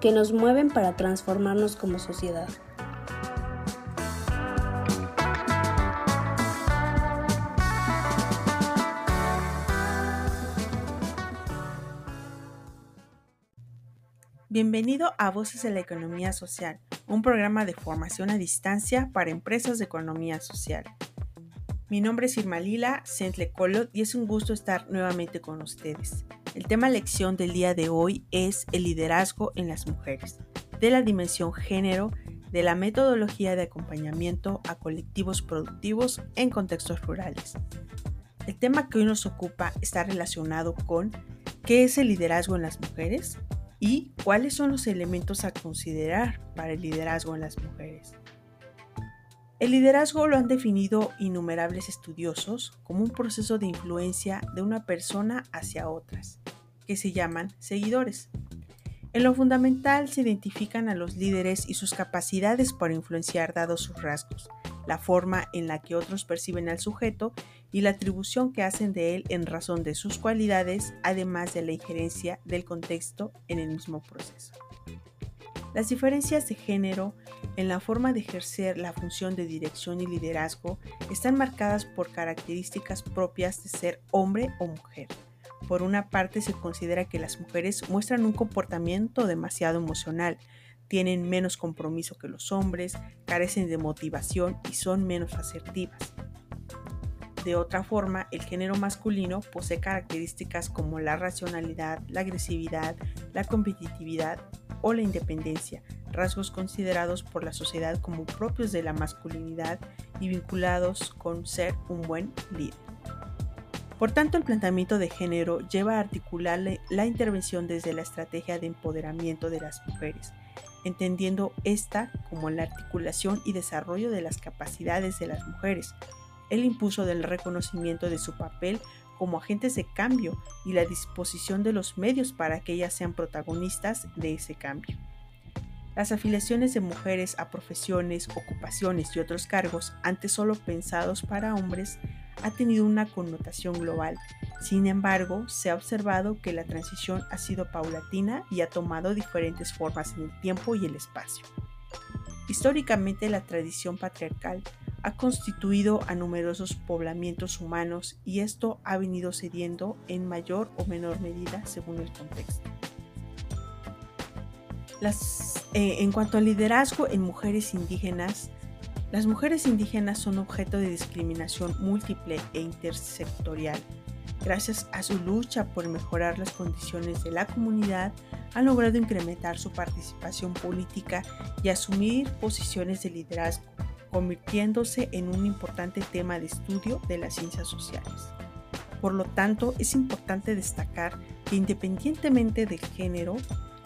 que nos mueven para transformarnos como sociedad. Bienvenido a Voces de la Economía Social, un programa de formación a distancia para empresas de economía social. Mi nombre es Irma Lila Sentle-Colot y es un gusto estar nuevamente con ustedes. El tema lección del día de hoy es el liderazgo en las mujeres, de la dimensión género, de la metodología de acompañamiento a colectivos productivos en contextos rurales. El tema que hoy nos ocupa está relacionado con ¿qué es el liderazgo en las mujeres? y cuáles son los elementos a considerar para el liderazgo en las mujeres. El liderazgo lo han definido innumerables estudiosos como un proceso de influencia de una persona hacia otras, que se llaman seguidores. En lo fundamental se identifican a los líderes y sus capacidades para influenciar dados sus rasgos, la forma en la que otros perciben al sujeto y la atribución que hacen de él en razón de sus cualidades, además de la injerencia del contexto en el mismo proceso. Las diferencias de género en la forma de ejercer la función de dirección y liderazgo están marcadas por características propias de ser hombre o mujer. Por una parte se considera que las mujeres muestran un comportamiento demasiado emocional, tienen menos compromiso que los hombres, carecen de motivación y son menos asertivas. De otra forma, el género masculino posee características como la racionalidad, la agresividad, la competitividad o la independencia, rasgos considerados por la sociedad como propios de la masculinidad y vinculados con ser un buen líder. Por tanto, el planteamiento de género lleva a articular la intervención desde la estrategia de empoderamiento de las mujeres, entendiendo esta como la articulación y desarrollo de las capacidades de las mujeres, el impulso del reconocimiento de su papel como agentes de cambio y la disposición de los medios para que ellas sean protagonistas de ese cambio. Las afiliaciones de mujeres a profesiones, ocupaciones y otros cargos, antes solo pensados para hombres, ha tenido una connotación global. Sin embargo, se ha observado que la transición ha sido paulatina y ha tomado diferentes formas en el tiempo y el espacio. Históricamente la tradición patriarcal ha constituido a numerosos poblamientos humanos y esto ha venido cediendo en mayor o menor medida según el contexto. Eh, en cuanto al liderazgo en mujeres indígenas, las mujeres indígenas son objeto de discriminación múltiple e intersectorial. Gracias a su lucha por mejorar las condiciones de la comunidad, han logrado incrementar su participación política y asumir posiciones de liderazgo convirtiéndose en un importante tema de estudio de las ciencias sociales. Por lo tanto, es importante destacar que independientemente del género,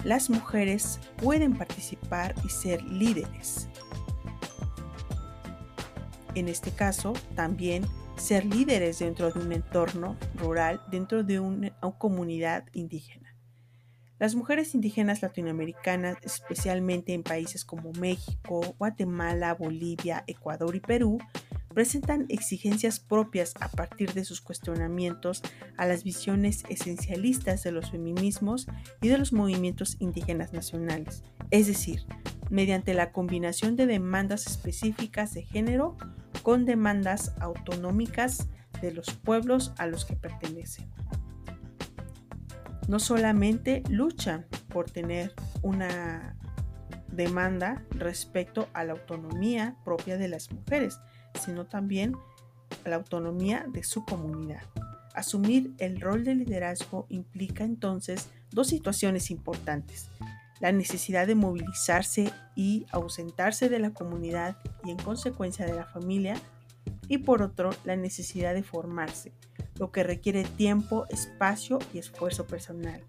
las mujeres pueden participar y ser líderes. En este caso, también ser líderes dentro de un entorno rural, dentro de una comunidad indígena. Las mujeres indígenas latinoamericanas, especialmente en países como México, Guatemala, Bolivia, Ecuador y Perú, presentan exigencias propias a partir de sus cuestionamientos a las visiones esencialistas de los feminismos y de los movimientos indígenas nacionales, es decir, mediante la combinación de demandas específicas de género con demandas autonómicas de los pueblos a los que pertenecen no solamente luchan por tener una demanda respecto a la autonomía propia de las mujeres, sino también la autonomía de su comunidad. Asumir el rol de liderazgo implica entonces dos situaciones importantes. La necesidad de movilizarse y ausentarse de la comunidad y en consecuencia de la familia. Y por otro, la necesidad de formarse, lo que requiere tiempo, espacio y esfuerzo personal.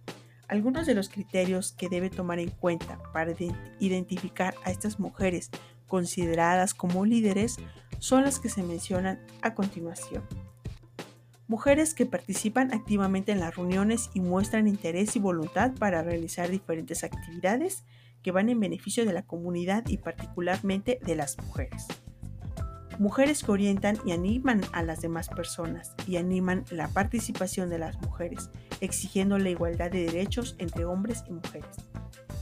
Algunos de los criterios que debe tomar en cuenta para identificar a estas mujeres consideradas como líderes son las que se mencionan a continuación. Mujeres que participan activamente en las reuniones y muestran interés y voluntad para realizar diferentes actividades que van en beneficio de la comunidad y particularmente de las mujeres. Mujeres que orientan y animan a las demás personas y animan la participación de las mujeres, exigiendo la igualdad de derechos entre hombres y mujeres.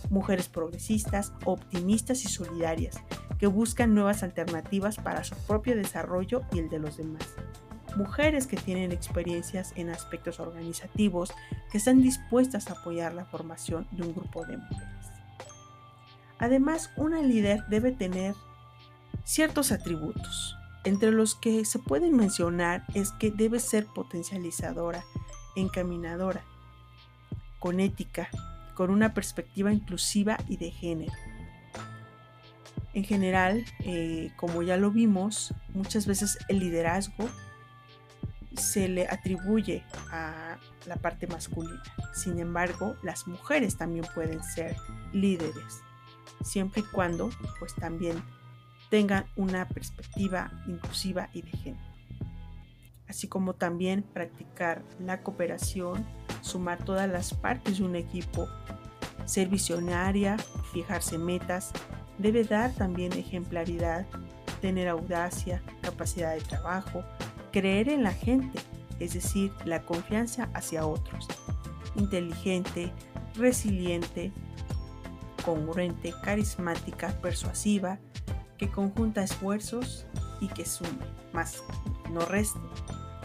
Mujeres progresistas, optimistas y solidarias, que buscan nuevas alternativas para su propio desarrollo y el de los demás. Mujeres que tienen experiencias en aspectos organizativos, que están dispuestas a apoyar la formación de un grupo de mujeres. Además, una líder debe tener ciertos atributos. Entre los que se pueden mencionar es que debe ser potencializadora, encaminadora, con ética, con una perspectiva inclusiva y de género. En general, eh, como ya lo vimos, muchas veces el liderazgo se le atribuye a la parte masculina. Sin embargo, las mujeres también pueden ser líderes, siempre y cuando pues también tengan una perspectiva inclusiva y de género. Así como también practicar la cooperación, sumar todas las partes de un equipo, ser visionaria, fijarse metas, debe dar también ejemplaridad, tener audacia, capacidad de trabajo, creer en la gente, es decir, la confianza hacia otros, inteligente, resiliente, congruente, carismática, persuasiva, que conjunta esfuerzos y que sume, más no reste.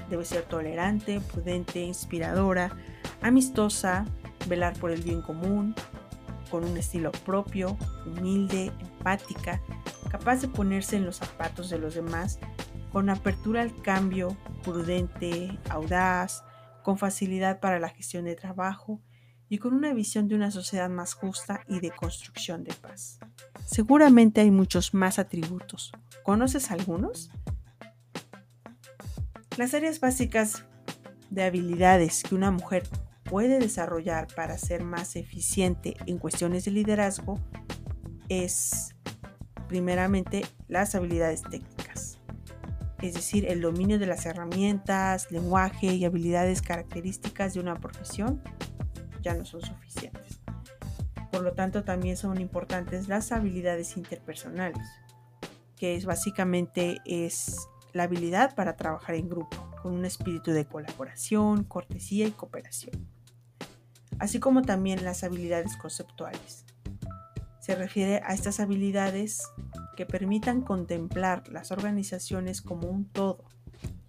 Debe ser tolerante, prudente, inspiradora, amistosa, velar por el bien común, con un estilo propio, humilde, empática, capaz de ponerse en los zapatos de los demás, con apertura al cambio, prudente, audaz, con facilidad para la gestión de trabajo y con una visión de una sociedad más justa y de construcción de paz. Seguramente hay muchos más atributos. ¿Conoces algunos? Las áreas básicas de habilidades que una mujer puede desarrollar para ser más eficiente en cuestiones de liderazgo es primeramente las habilidades técnicas, es decir, el dominio de las herramientas, lenguaje y habilidades características de una profesión ya no son suficientes. Por lo tanto, también son importantes las habilidades interpersonales, que es básicamente es la habilidad para trabajar en grupo, con un espíritu de colaboración, cortesía y cooperación. Así como también las habilidades conceptuales. Se refiere a estas habilidades que permitan contemplar las organizaciones como un todo.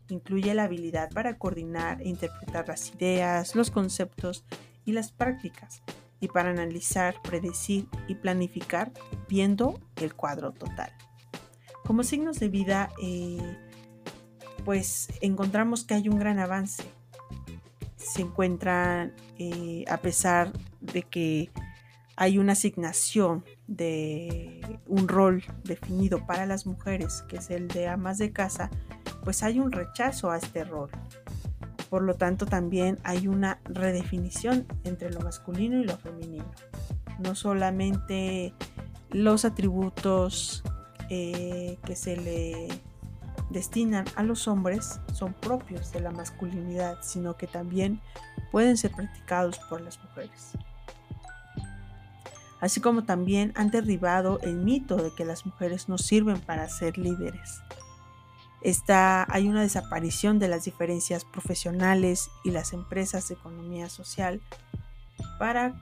Incluye la habilidad para coordinar e interpretar las ideas, los conceptos y las prácticas, y para analizar, predecir y planificar viendo el cuadro total. Como signos de vida, eh, pues encontramos que hay un gran avance. Se encuentran, eh, a pesar de que hay una asignación de un rol definido para las mujeres, que es el de amas de casa, pues hay un rechazo a este rol. Por lo tanto, también hay una redefinición entre lo masculino y lo femenino. No solamente los atributos eh, que se le destinan a los hombres son propios de la masculinidad, sino que también pueden ser practicados por las mujeres. Así como también han derribado el mito de que las mujeres no sirven para ser líderes hay una desaparición de las diferencias profesionales y las empresas de economía social para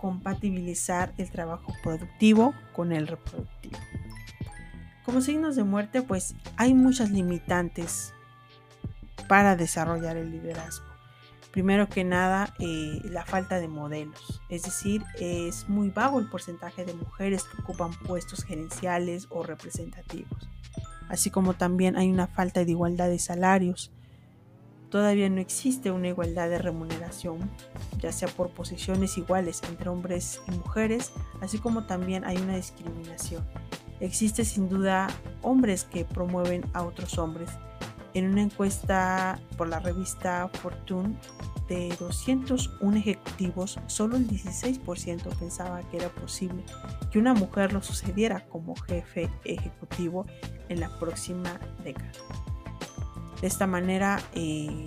compatibilizar el trabajo productivo con el reproductivo. Como signos de muerte, pues hay muchas limitantes para desarrollar el liderazgo. Primero que nada, eh, la falta de modelos, es decir, es muy bajo el porcentaje de mujeres que ocupan puestos gerenciales o representativos así como también hay una falta de igualdad de salarios. Todavía no existe una igualdad de remuneración, ya sea por posiciones iguales entre hombres y mujeres, así como también hay una discriminación. Existe sin duda hombres que promueven a otros hombres En una encuesta por la revista Fortune, de 201 ejecutivos, solo el 16% pensaba que era posible que una mujer lo sucediera como jefe ejecutivo en la próxima década. De esta manera, eh,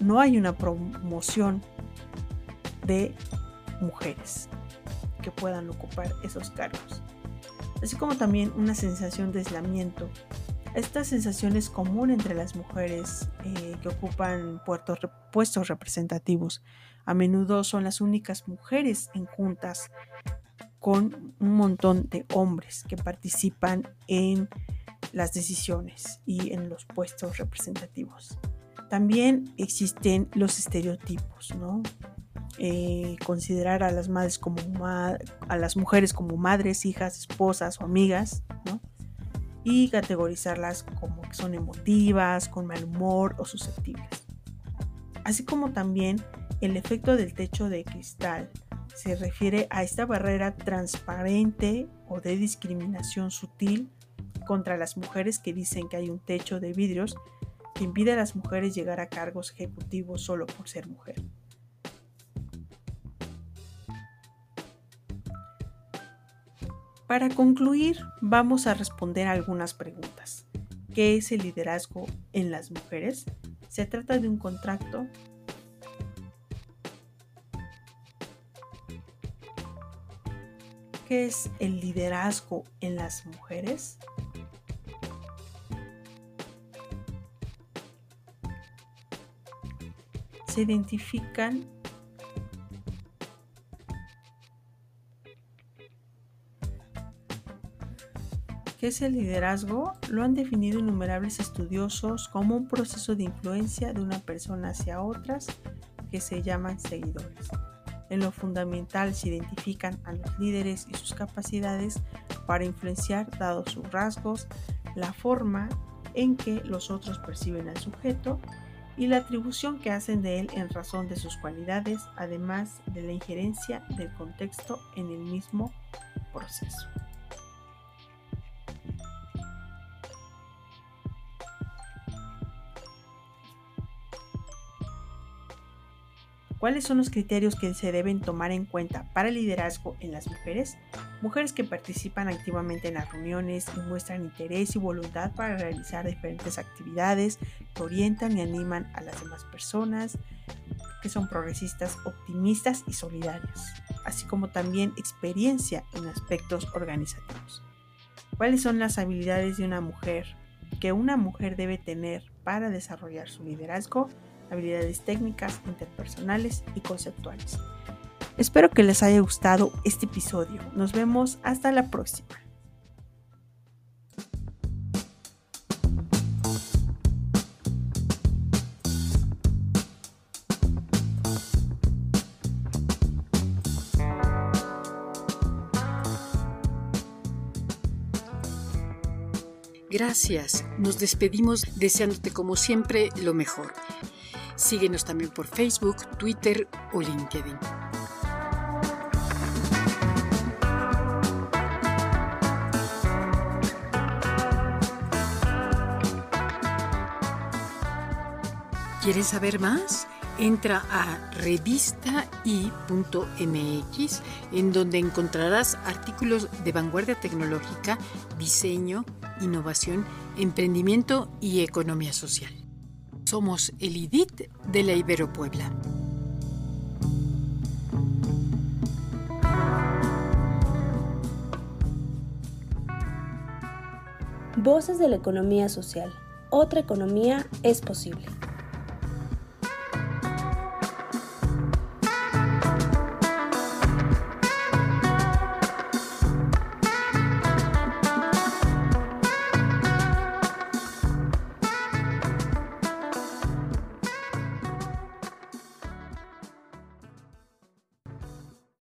no hay una promoción de mujeres que puedan ocupar esos cargos, así como también una sensación de aislamiento esta sensación es común entre las mujeres eh, que ocupan puestos representativos. A menudo son las únicas mujeres en juntas con un montón de hombres que participan en las decisiones y en los puestos representativos. También existen los estereotipos, ¿no? Eh, considerar a las madres como a las mujeres como madres, hijas, esposas o amigas, ¿no? Y categorizarlas como que son emotivas, con mal humor o susceptibles. Así como también el efecto del techo de cristal se refiere a esta barrera transparente o de discriminación sutil contra las mujeres que dicen que hay un techo de vidrios que impide a las mujeres llegar a cargos ejecutivos solo por ser mujer. Para concluir, vamos a responder algunas preguntas. ¿Qué es el liderazgo en las mujeres? ¿Se trata de un contrato? ¿Qué es el liderazgo en las mujeres? Se identifican ¿Qué es el liderazgo? Lo han definido innumerables estudiosos como un proceso de influencia de una persona hacia otras que se llaman seguidores. En lo fundamental se identifican a los líderes y sus capacidades para influenciar dados sus rasgos, la forma en que los otros perciben al sujeto y la atribución que hacen de él en razón de sus cualidades, además de la injerencia del contexto en el mismo proceso. ¿Cuáles son los criterios que se deben tomar en cuenta para el liderazgo en las mujeres? Mujeres que participan activamente en las reuniones y muestran interés y voluntad para realizar diferentes actividades, que orientan y animan a las demás personas, que son progresistas, optimistas y solidarias, así como también experiencia en aspectos organizativos. ¿Cuáles son las habilidades de una mujer que una mujer debe tener para desarrollar su liderazgo? Habilidades técnicas, interpersonales y conceptuales. Espero que les haya gustado este episodio. Nos vemos hasta la próxima. Gracias. Nos despedimos deseándote como siempre lo mejor. Síguenos también por Facebook, Twitter o LinkedIn. ¿Quieres saber más? Entra a revistai.mx en donde encontrarás artículos de vanguardia tecnológica, diseño, innovación, emprendimiento y economía social. Somos el IDIT de la Ibero Puebla. Voces de la economía social. Otra economía es posible.